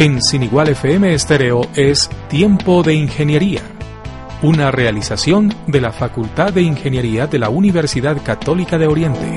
En Sin Igual FM Estéreo es Tiempo de Ingeniería, una realización de la Facultad de Ingeniería de la Universidad Católica de Oriente.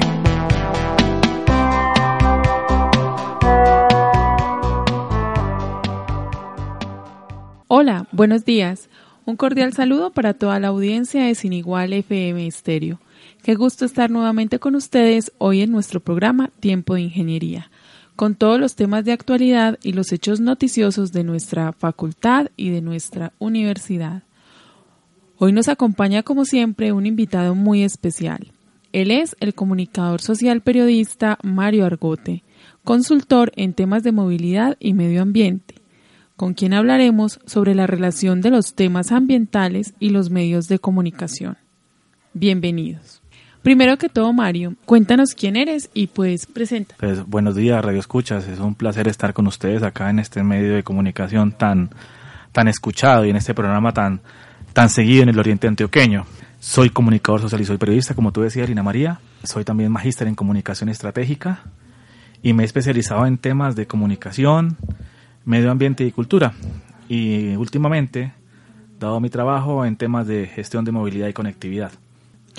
Hola, buenos días. Un cordial saludo para toda la audiencia de Sin Igual FM Estéreo. Qué gusto estar nuevamente con ustedes hoy en nuestro programa Tiempo de Ingeniería con todos los temas de actualidad y los hechos noticiosos de nuestra facultad y de nuestra universidad. Hoy nos acompaña, como siempre, un invitado muy especial. Él es el comunicador social periodista Mario Argote, consultor en temas de movilidad y medio ambiente, con quien hablaremos sobre la relación de los temas ambientales y los medios de comunicación. Bienvenidos. Primero que todo, Mario, cuéntanos quién eres y pues presenta. Pues, buenos días, Radio Escuchas. Es un placer estar con ustedes acá en este medio de comunicación tan, tan escuchado y en este programa tan, tan seguido en el Oriente Antioqueño. Soy comunicador social y soy periodista, como tú decías, Lina María. Soy también magíster en comunicación estratégica y me he especializado en temas de comunicación, medio ambiente y cultura. Y últimamente, dado mi trabajo en temas de gestión de movilidad y conectividad.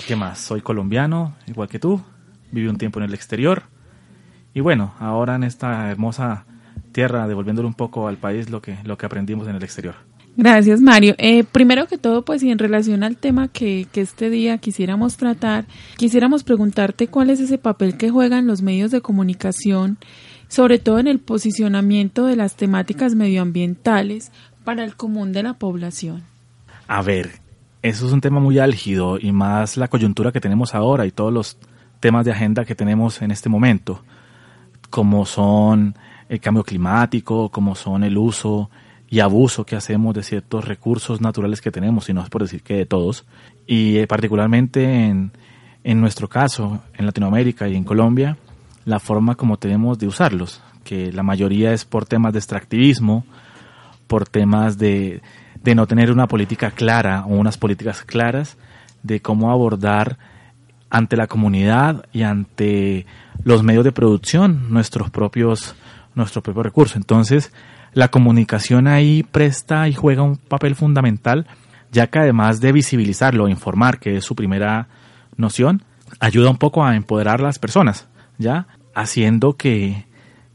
¿Qué más? Soy colombiano, igual que tú. Viví un tiempo en el exterior. Y bueno, ahora en esta hermosa tierra, devolviéndole un poco al país lo que, lo que aprendimos en el exterior. Gracias, Mario. Eh, primero que todo, pues y en relación al tema que, que este día quisiéramos tratar, quisiéramos preguntarte cuál es ese papel que juegan los medios de comunicación, sobre todo en el posicionamiento de las temáticas medioambientales para el común de la población. A ver, eso es un tema muy álgido y más la coyuntura que tenemos ahora y todos los temas de agenda que tenemos en este momento, como son el cambio climático, como son el uso y abuso que hacemos de ciertos recursos naturales que tenemos, y no es por decir que de todos, y eh, particularmente en, en nuestro caso, en Latinoamérica y en Colombia, la forma como tenemos de usarlos, que la mayoría es por temas de extractivismo, por temas de, de no tener una política clara o unas políticas claras de cómo abordar ante la comunidad y ante los medios de producción nuestros propios nuestros propios recursos. Entonces, la comunicación ahí presta y juega un papel fundamental, ya que además de visibilizarlo, informar, que es su primera noción, ayuda un poco a empoderar a las personas, ¿ya? Haciendo que,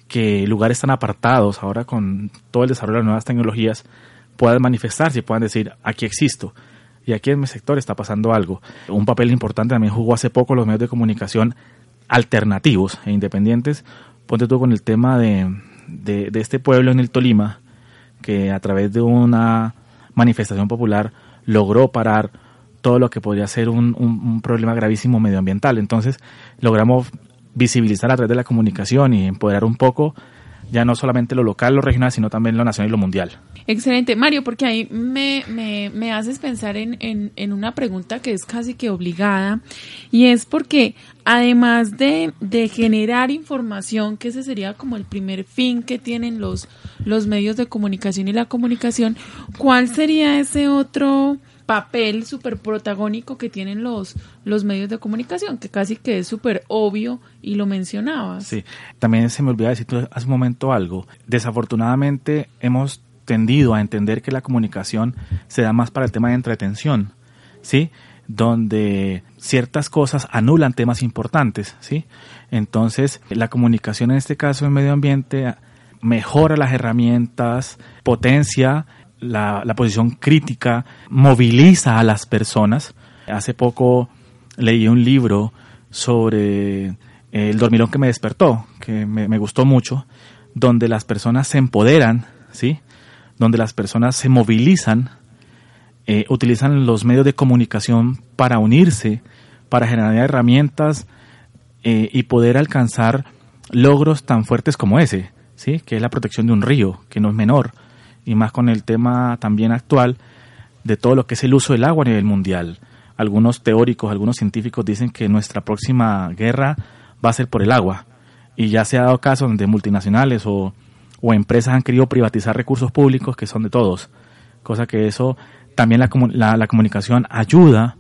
que lugares tan apartados, ahora con todo el desarrollo de las nuevas tecnologías, puedan manifestarse puedan decir, aquí existo. Y aquí en mi sector está pasando algo. Un papel importante también jugó hace poco los medios de comunicación alternativos e independientes. Ponte tú con el tema de, de, este pueblo en el Tolima, que a través de una manifestación popular logró parar todo lo que podría ser un, un, problema gravísimo medioambiental. Entonces logramos visibilizar a través de la comunicación y empoderar un poco ya no solamente lo local, lo regional, sino también lo nacional y lo mundial. Excelente, Mario, porque ahí me, me, me haces pensar en, en, en, una pregunta que es casi que obligada, y es porque además de, de generar información, que ese sería como el primer fin que tienen los, los medios de comunicación y la comunicación, ¿cuál sería ese otro papel súper protagónico que tienen los, los medios de comunicación, que casi que es súper obvio y lo mencionabas. Sí, también se me olvidaba decir hace un momento algo. Desafortunadamente hemos tendido a entender que la comunicación se da más para el tema de entretención, ¿sí? donde ciertas cosas anulan temas importantes, ¿sí? Entonces, la comunicación en este caso en medio ambiente mejora las herramientas, potencia la, posición crítica moviliza a las personas. Hace poco leí un libro sobre el dormilón que me despertó, que me, gustó mucho, donde las personas se empoderan, ¿sí? donde las personas se movilizan, eh, utilizan los medios de comunicación para unirse, para generar herramientas eh, y poder alcanzar logros tan fuertes como ese, ¿sí? que es la protección de un río, que no es menor, y más con el tema también actual de todo lo que es el uso del agua a nivel mundial. Algunos teóricos, algunos científicos dicen que nuestra próxima guerra va a ser por el agua. Y ya se ha dado caso donde multinacionales o, empresas han querido privatizar recursos públicos que son de todos. Cosa que eso también la, la, comunicación ayuda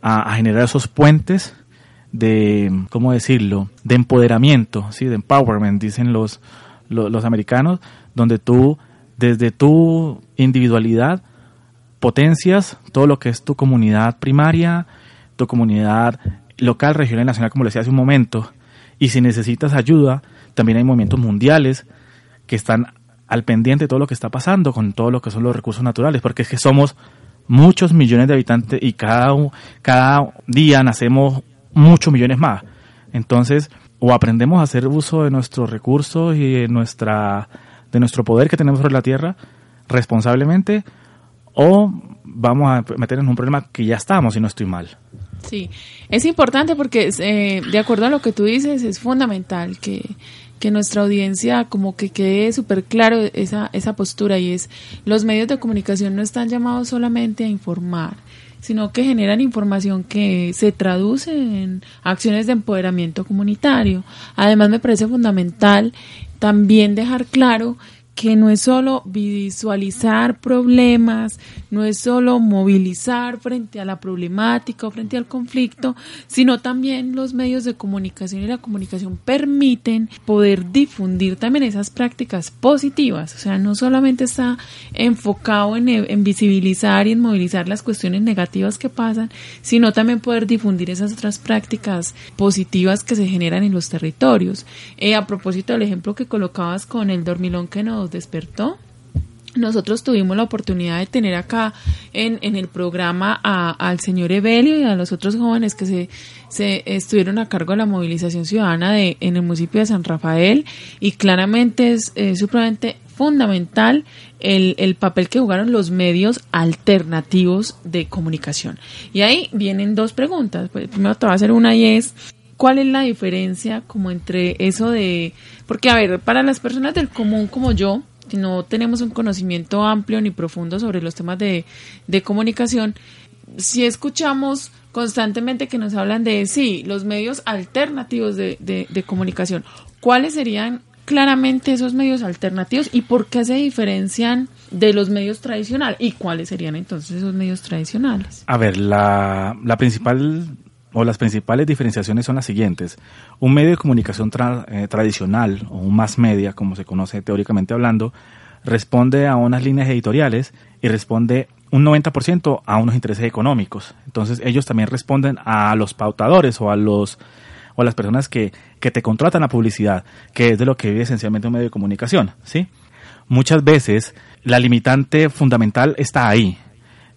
a, generar esos puentes de, ¿cómo decirlo?, de empoderamiento, ¿sí? de empowerment, dicen los, los, los americanos, donde tú, desde tu individualidad, potencias todo lo que es tu comunidad primaria, tu comunidad local, regional y nacional, como le decía hace un momento. Y si necesitas ayuda, también hay movimientos mundiales que están al pendiente de todo lo que está pasando con todo lo que son los recursos naturales, porque es que somos muchos millones de habitantes y cada, cada día nacemos muchos millones más. Entonces, o aprendemos a hacer uso de nuestros recursos y de, nuestra, de nuestro poder que tenemos sobre la tierra responsablemente, o vamos a meternos en un problema que ya estamos y no estoy mal. Sí, es importante porque eh, de acuerdo a lo que tú dices, es fundamental que, que nuestra audiencia como que quede súper claro esa, esa postura y es los medios de comunicación no están llamados solamente a informar, sino que generan información que se traduce en acciones de empoderamiento comunitario. Además me parece fundamental también dejar claro que no es solo visualizar problemas, no es solo movilizar frente a la problemática o frente al conflicto, sino también los medios de comunicación y la comunicación permiten poder difundir también esas prácticas positivas. O sea, no solamente está enfocado en, en visibilizar y en movilizar las cuestiones negativas que pasan, sino también poder difundir esas otras prácticas positivas que se generan en los territorios. Eh, a propósito del ejemplo que colocabas con el dormilón que nos despertó. Nosotros tuvimos la oportunidad de tener acá en, en el programa al señor Evelio y a los otros jóvenes que se, se estuvieron a cargo de la movilización ciudadana de, en el municipio de San Rafael y claramente es, supremamente fundamental el, el, papel que jugaron los medios alternativos de comunicación. Y ahí vienen dos preguntas. Pues, primero te voy a hacer una y es, ¿cuál es la diferencia como entre eso de porque, a ver, para las personas del común como yo, si no tenemos un conocimiento amplio ni profundo sobre los temas de, comunicación, si escuchamos constantemente que nos hablan de, sí, los medios alternativos de, de, comunicación, ¿cuáles serían claramente esos medios alternativos y por qué se diferencian de los medios tradicionales y cuáles serían entonces esos medios tradicionales. A ver, la, la principal o las principales diferenciaciones son las siguientes. Un medio de comunicación eh, tradicional o un más media, como se conoce teóricamente hablando, responde a unas líneas editoriales y responde un 90% a unos intereses económicos. Entonces ellos también responden a los pautadores o a los o a las personas que, que te contratan la publicidad, que es de lo que vive esencialmente un medio de comunicación, ¿sí? Muchas veces la limitante fundamental está ahí,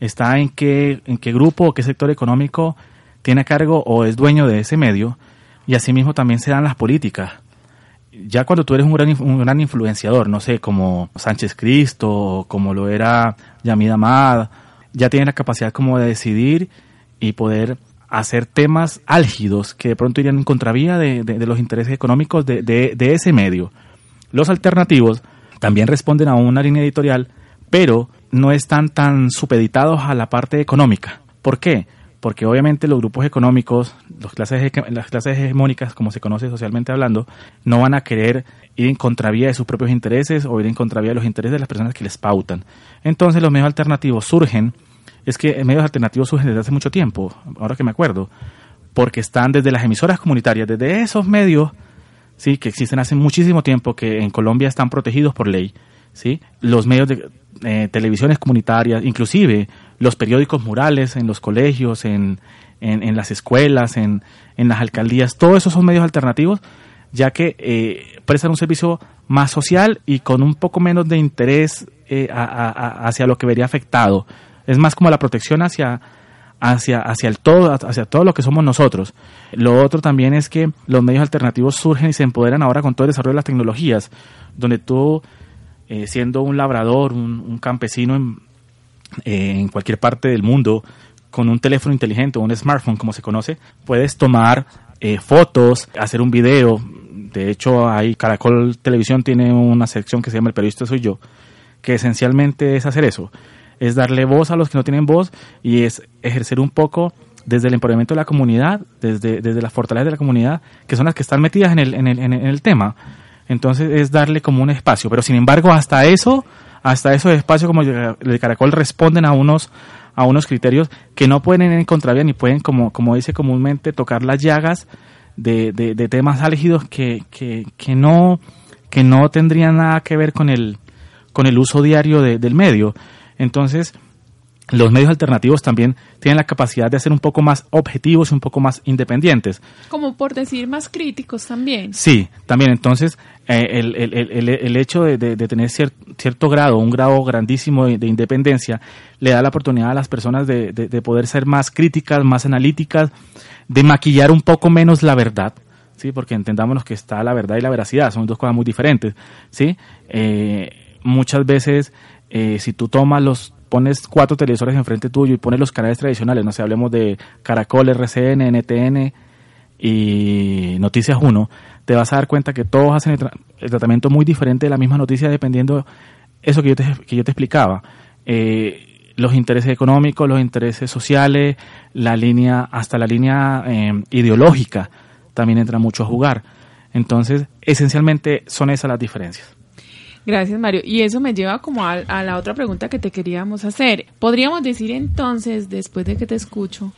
está en qué, en qué grupo o qué sector económico tiene a cargo o es dueño de ese medio y asimismo también se dan las políticas. Ya cuando tú eres un gran, un gran influenciador, no sé, como Sánchez Cristo, o como lo era Yamid Amad, ya tienes la capacidad como de decidir y poder hacer temas álgidos que de pronto irían en contravía de, de, los intereses económicos de, de, ese medio. Los alternativos también responden a una línea editorial, pero no están tan supeditados a la parte económica. ¿Por qué? Porque obviamente los grupos económicos, las clases, las clases hegemónicas, como se conoce socialmente hablando, no van a querer ir en contravía de sus propios intereses o ir en contravía de los intereses de las personas que les pautan. Entonces los medios alternativos surgen, es que medios alternativos surgen desde hace mucho tiempo, ahora que me acuerdo, porque están desde las emisoras comunitarias, desde esos medios, sí, que existen hace muchísimo tiempo, que en Colombia están protegidos por ley, sí, los medios de eh, televisiones comunitarias, inclusive los periódicos murales en los colegios, en, en, las escuelas, en, en, las alcaldías, todos esos son medios alternativos, ya que eh, prestan un servicio más social y con un poco menos de interés eh, hacia lo que vería afectado. Es más como la protección hacia, hacia, hacia el todo, hacia todo lo que somos nosotros. Lo otro también es que los medios alternativos surgen y se empoderan ahora con todo el desarrollo de las tecnologías, donde tú, eh, siendo un labrador, un, un campesino en, eh, en cualquier parte del mundo con un teléfono inteligente o un smartphone como se conoce, puedes tomar eh, fotos, hacer un video. De hecho, ahí Caracol Televisión tiene una sección que se llama El periodista soy yo, que esencialmente es hacer eso, es darle voz a los que no tienen voz y es ejercer un poco desde el empoderamiento de la comunidad, desde, desde las fortalezas de la comunidad, que son las que están metidas en el, en el, en el tema. Entonces es darle como un espacio, pero sin embargo hasta eso hasta esos espacios como el de Caracol responden a unos a unos criterios que no pueden ir en contravía ni pueden, como, como dice comúnmente, tocar las llagas de, de, temas álgidos que, que, que, no, que no tendrían nada que ver con el, con el uso diario del medio. Entonces, los medios alternativos también tienen la capacidad de ser un poco más objetivos y un poco más independientes. Como por decir más críticos también. Sí, también. Entonces, eh, el, el, el, el, hecho de, de, tener cierto grado, un grado grandísimo de, independencia, le da la oportunidad a las personas de, de, poder ser más críticas, más analíticas, de maquillar un poco menos la verdad. Sí, porque entendámonos que está la verdad y la veracidad, son dos cosas muy diferentes. Sí, eh, muchas veces eh, si tú tomas los pones cuatro televisores enfrente tuyo y pones los canales tradicionales, no sé, hablemos de Caracol, RCN, NTN y Noticias 1, te vas a dar cuenta que todos hacen el, tratamiento muy diferente de la misma noticia dependiendo eso que yo te, que yo te explicaba. Eh, los intereses económicos, los intereses sociales, la línea, hasta la línea eh, ideológica también entra mucho a jugar. Entonces, esencialmente son esas las diferencias. Gracias, Mario. Y eso me lleva como a, la otra pregunta que te queríamos hacer. Podríamos decir entonces, después de que te escucho,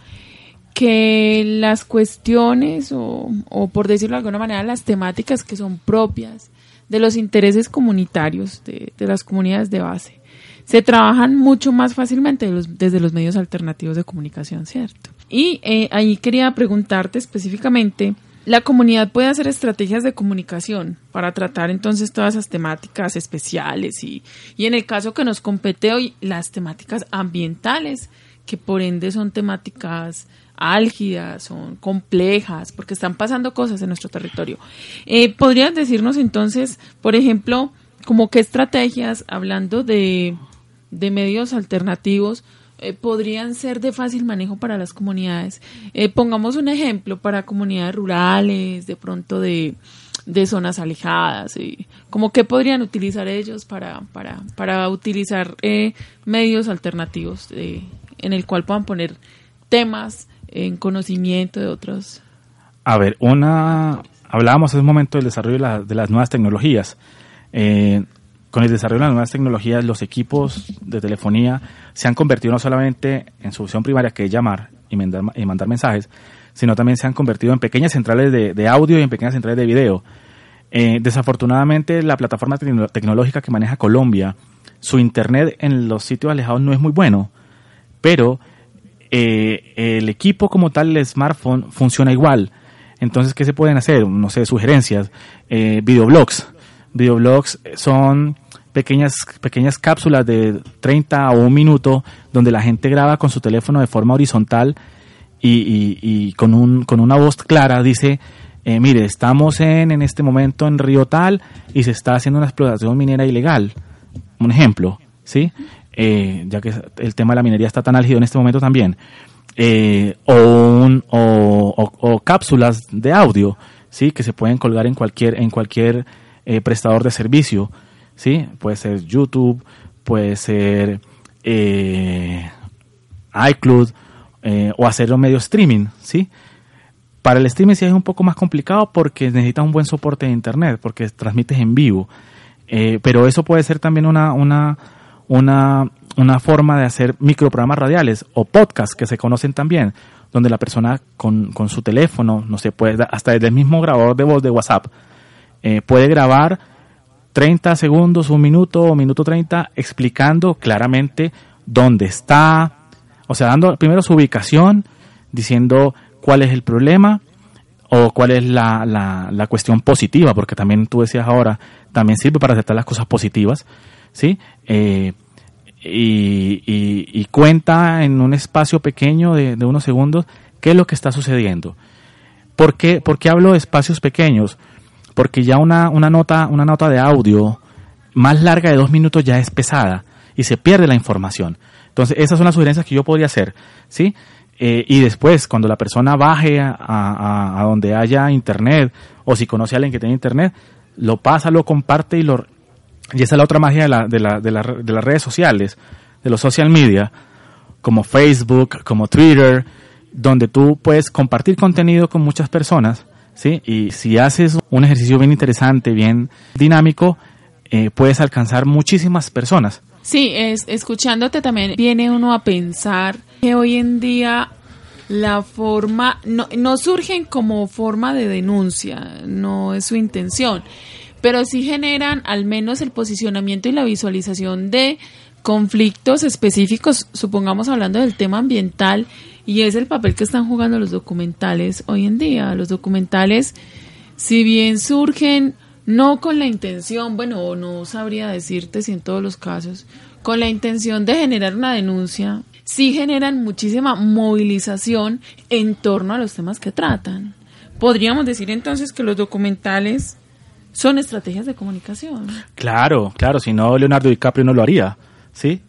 que las cuestiones o, o, por decirlo de alguna manera, las temáticas que son propias de los intereses comunitarios de, las comunidades de base se trabajan mucho más fácilmente desde los medios alternativos de comunicación, ¿cierto? Y eh, ahí quería preguntarte específicamente la comunidad puede hacer estrategias de comunicación para tratar entonces todas esas temáticas especiales y, y en el caso que nos compete hoy, las temáticas ambientales, que por ende son temáticas álgidas, son complejas, porque están pasando cosas en nuestro territorio. Eh, ¿Podrías decirnos entonces, por ejemplo, como qué estrategias, hablando de, de medios alternativos, eh, podrían ser de fácil manejo para las comunidades. Eh, pongamos un ejemplo para comunidades rurales, de pronto de, de zonas alejadas, y como que podrían utilizar ellos para, para, para utilizar eh, medios alternativos en el cual puedan poner temas en conocimiento de otros. A ver, una hablábamos hace un momento del desarrollo de, las nuevas tecnologías. Eh, con el desarrollo de las nuevas tecnologías, los equipos de telefonía se han convertido no solamente en su función primaria, que es llamar y mandar, y mandar mensajes, sino también se han convertido en pequeñas centrales de, audio y en pequeñas centrales de video. Eh, desafortunadamente, la plataforma tecnológica que maneja Colombia, su internet en los sitios alejados no es muy bueno, pero eh, el equipo como tal, el smartphone, funciona igual. Entonces, ¿qué se pueden hacer? No sé, sugerencias, eh, videoblogs. Videoblogs son pequeñas, pequeñas cápsulas de 30 o un minuto donde la gente graba con su teléfono de forma horizontal y, y, con, un, con una voz clara dice, eh, mire, estamos en, en este momento en Río Tal y se está haciendo una explotación minera ilegal. Un ejemplo, ¿sí? Eh, ya que el tema de la minería está tan álgido en este momento también. Eh, o, un, o, o, cápsulas de audio, ¿sí? Que se pueden colgar en cualquier, en cualquier prestador de servicio ¿sí? Puede ser YouTube, puede ser eh, iCloud eh, o hacerlo medio streaming, ¿sí? Para el streaming sí es un poco más complicado porque necesita un buen soporte de internet, porque transmites en vivo. Eh, pero eso puede ser también una, una, una, una forma de hacer microprogramas radiales o podcasts que se conocen también, donde la persona con, con su teléfono, no sé, puede, hasta desde el mismo grabador de voz de WhatsApp, puede grabar 30 segundos, un minuto o minuto 30 explicando claramente dónde está, o sea, dando primero su ubicación, diciendo cuál es el problema o cuál es la, la, cuestión positiva, porque también tú decías ahora, también sirve para aceptar las cosas positivas, ¿sí? Eh, y, y, cuenta en un espacio pequeño de, de, unos segundos qué es lo que está sucediendo. ¿Por qué, ¿Por qué hablo de espacios pequeños? Porque ya una, una, nota, una nota de audio más larga de dos minutos ya es pesada y se pierde la información. Entonces, esas son las sugerencias que yo podría hacer, ¿sí? Eh, y después, cuando la persona baje a, a, donde haya internet, o si conoce a alguien que tiene internet, lo pasa, lo comparte y lo... Y esa es la otra magia de, la, de, la, de, la, de las redes sociales, de los social media, como Facebook, como Twitter, donde tú puedes compartir contenido con muchas personas ¿sí? Y si haces un ejercicio bien interesante, bien dinámico, eh, puedes alcanzar muchísimas personas. Sí, es, escuchándote también viene uno a pensar que hoy en día la forma no, no surgen como forma de denuncia, no es su intención, pero sí generan al menos el posicionamiento y la visualización de conflictos específicos, supongamos hablando del tema ambiental, y es el papel que están jugando los documentales hoy en día. Los documentales, si bien surgen no con la intención, bueno, no sabría decirte si en todos los casos, con la intención de generar una denuncia, sí generan muchísima movilización en torno a los temas que tratan. Podríamos decir entonces que los documentales son estrategias de comunicación. Claro, claro, si no Leonardo DiCaprio no lo haría, ¿sí?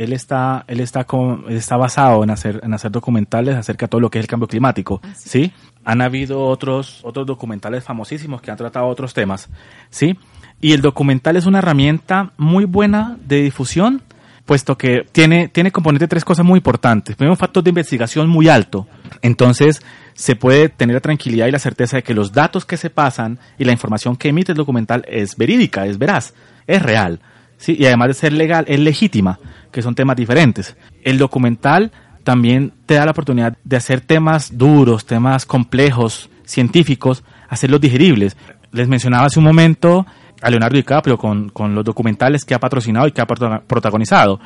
Él está, él está, con, está basado en hacer, en hacer documentales acerca de todo lo que es el cambio climático, ¿sí? Han habido otros, otros documentales famosísimos que han tratado otros temas, ¿sí? Y el documental es una herramienta muy buena de difusión, puesto que tiene, tiene componente tres cosas muy importantes. Primero, un factor de investigación muy alto. Entonces, se puede tener la tranquilidad y la certeza de que los datos que se pasan y la información que emite el documental es verídica, es veraz, es real. ¿Sí? Y además de ser legal, es legítima, que son temas diferentes. El documental también te da la oportunidad de hacer temas duros, temas complejos, científicos, hacerlos digeribles. Les mencionaba hace un momento a Leonardo DiCaprio con, con los documentales que ha patrocinado y que ha protagonizado.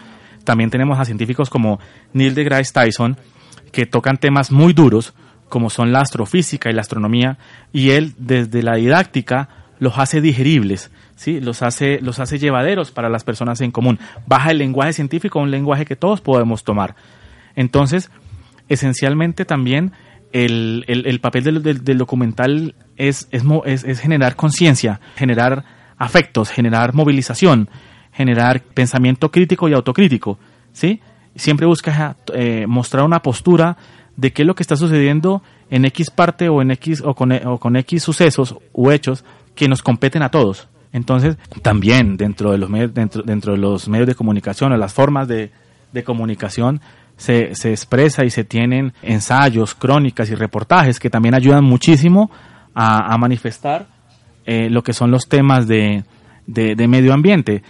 También tenemos a científicos como Neil deGrasse Tyson, que tocan temas muy duros, como son la astrofísica y la astronomía, y él desde la didáctica los hace digeribles, ¿sí? los, hace, los hace llevaderos para las personas en común. Baja el lenguaje científico a un lenguaje que todos podemos tomar. Entonces, esencialmente también el, el, papel del, del, documental es, es, es generar conciencia, generar afectos, generar movilización, generar pensamiento crítico y autocrítico. ¿sí? Siempre busca eh, mostrar una postura de qué es lo que está sucediendo en X parte o en X o con, o con X sucesos u hechos que nos competen a todos. Entonces, también dentro de los medios, dentro, de los medios de comunicación o las formas de, de comunicación se, se, expresa y se tienen ensayos, crónicas y reportajes que también ayudan muchísimo a, manifestar eh, lo que son los temas de, de, medio ambiente.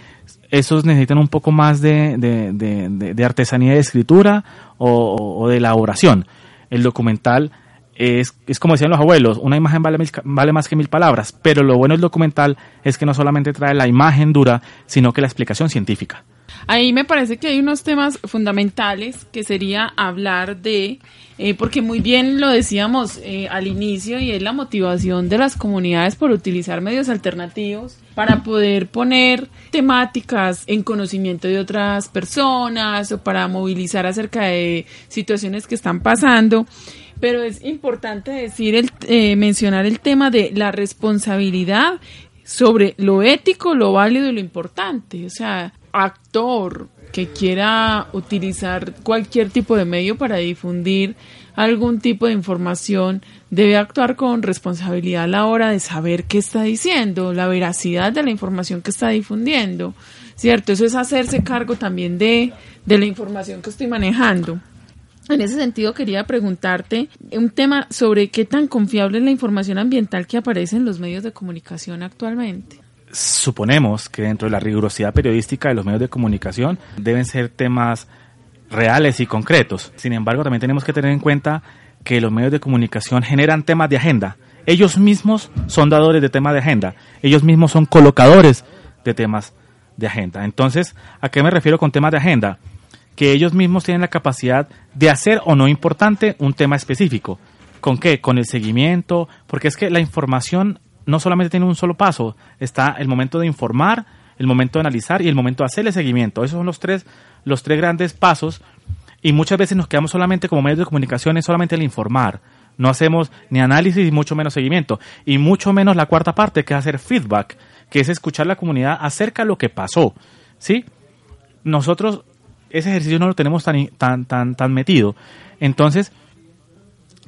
Esos necesitan un poco más de, de artesanía de escritura o de elaboración el documental es, es, como decían los abuelos, una imagen vale, vale más que mil palabras, pero lo bueno del documental es que no solamente trae la imagen dura, sino que la explicación científica. Ahí me parece que hay unos temas fundamentales que sería hablar de, eh, porque muy bien lo decíamos eh, al inicio, y es la motivación de las comunidades por utilizar medios alternativos para poder poner temáticas en conocimiento de otras personas o para movilizar acerca de situaciones que están pasando. Pero es importante decir, el, eh, mencionar el tema de la responsabilidad sobre lo ético, lo válido y lo importante. O sea, actor que quiera utilizar cualquier tipo de medio para difundir algún tipo de información debe actuar con responsabilidad a la hora de saber qué está diciendo, la veracidad de la información que está difundiendo, ¿cierto? Eso es hacerse cargo también de, de la información que estoy manejando. En ese sentido, quería preguntarte un tema sobre qué tan confiable es la información ambiental que aparece en los medios de comunicación actualmente suponemos que dentro de la rigurosidad periodística de los medios de comunicación deben ser temas reales y concretos. Sin embargo, también tenemos que tener en cuenta que los medios de comunicación generan temas de agenda. Ellos mismos son dadores de temas de agenda. Ellos mismos son colocadores de temas de agenda. Entonces, ¿a qué me refiero con temas de agenda? Que ellos mismos tienen la capacidad de hacer o no importante un tema específico. ¿Con qué? Con el seguimiento, porque es que la información no solamente tiene un solo paso, está el momento de informar, el momento de analizar y el momento de hacerle seguimiento. Esos son los tres, los tres grandes pasos y muchas veces nos quedamos solamente como medios de comunicación, es solamente el informar. No hacemos ni análisis y mucho menos seguimiento. Y mucho menos la cuarta parte, que es hacer feedback, que es escuchar a la comunidad acerca de lo que pasó. ¿Sí? Nosotros ese ejercicio no lo tenemos tan, tan, tan, tan metido. Entonces,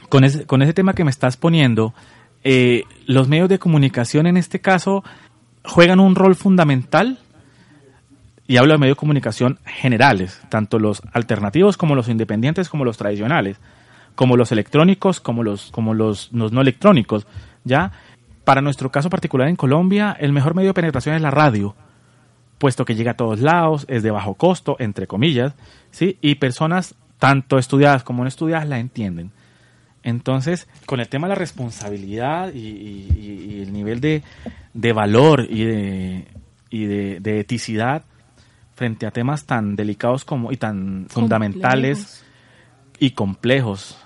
con ese, con ese tema que me estás poniendo, eh, los medios de comunicación en este caso juegan un rol fundamental y hablo de medios de comunicación generales, tanto los alternativos como los independientes como los tradicionales, como los electrónicos como los como los, no electrónicos, ya para nuestro caso particular en Colombia, el mejor medio de penetración es la radio, puesto que llega a todos lados, es de bajo costo, entre comillas, ¿sí? Y personas tanto estudiadas como no estudiadas la entienden. Entonces, con el tema de la responsabilidad y, el nivel de, de valor y de, y de, eticidad frente a temas tan delicados como y tan fundamentales y complejos,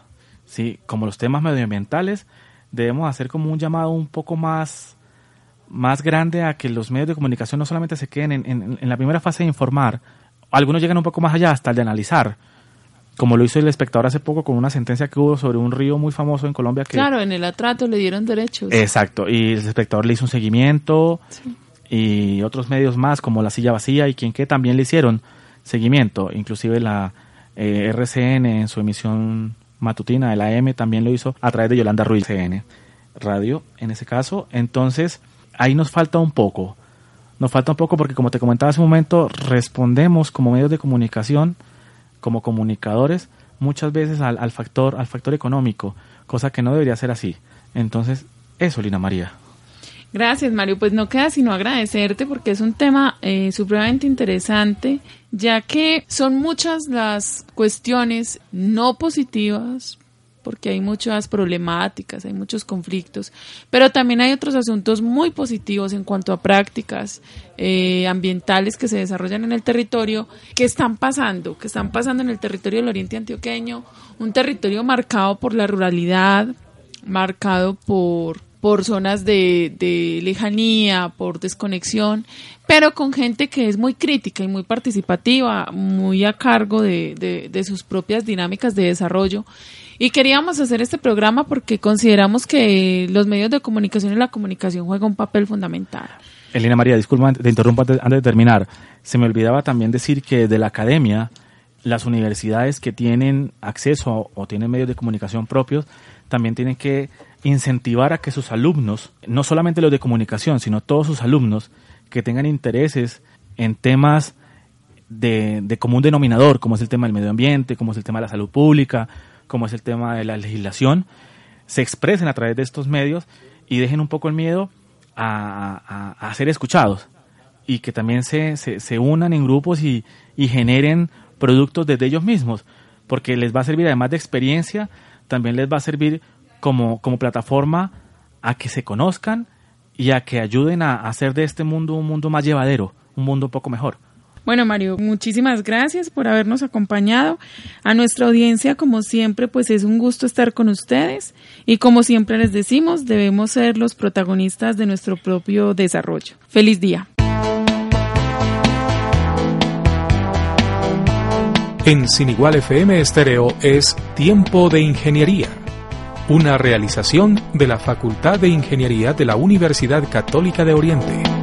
¿sí? como los temas medioambientales, debemos hacer como un llamado un poco más, más grande a que los medios de comunicación no solamente se queden en, en la primera fase de informar, algunos llegan un poco más allá hasta el de analizar, como lo hizo el espectador hace poco con una sentencia que hubo sobre un río muy famoso en Colombia. Que, claro, en el atrato le dieron derechos. Exacto, y el espectador le hizo un seguimiento y otros medios más como La Silla Vacía y quien que también le hicieron seguimiento, inclusive la eh, RCN en su emisión matutina de la M también lo hizo a través de Yolanda Ruiz CN Radio en ese caso. Entonces, ahí nos falta un poco. Nos falta un poco porque como te comentaba hace un momento, respondemos como medios de comunicación como comunicadores muchas veces al, al, factor, al factor económico, cosa que no debería ser así. Entonces, eso, Lina María. Gracias, Mario. Pues no queda sino agradecerte porque es un tema eh, supremamente interesante, ya que son muchas las cuestiones no positivas porque hay muchas problemáticas, hay muchos conflictos, pero también hay otros asuntos muy positivos en cuanto a prácticas eh, ambientales que se desarrollan en el territorio, que están pasando, que están pasando en el territorio del Oriente Antioqueño, un territorio marcado por la ruralidad, marcado por por zonas de, lejanía, por desconexión, pero con gente que es muy crítica y muy participativa, muy a cargo de, de sus propias dinámicas de desarrollo y queríamos hacer este programa porque consideramos que los medios de comunicación y la comunicación juegan un papel fundamental. Elena María, disculpa, te interrumpo antes de terminar. Se me olvidaba también decir que de la academia, las universidades que tienen acceso o tienen medios de comunicación propios, también tienen que incentivar a que sus alumnos, no solamente los de comunicación, sino todos sus alumnos que tengan intereses en temas de, de común denominador, como es el tema del medio ambiente, como es el tema de la salud pública, como es el tema de la legislación, se expresen a través de estos medios y dejen un poco el miedo a, ser escuchados y que también se, se, unan en grupos y, generen productos desde ellos mismos, porque les va a servir además de experiencia, también les va a servir como, como plataforma a que se conozcan y a que ayuden a hacer de este mundo un mundo más llevadero, un mundo un poco mejor. Bueno, Mario, muchísimas gracias por habernos acompañado. A nuestra audiencia, como siempre, pues es un gusto estar con ustedes y como siempre les decimos, debemos ser los protagonistas de nuestro propio desarrollo. Feliz día. En Sin Igual FM Estéreo es Tiempo de Ingeniería, una realización de la Facultad de Ingeniería de la Universidad Católica de Oriente.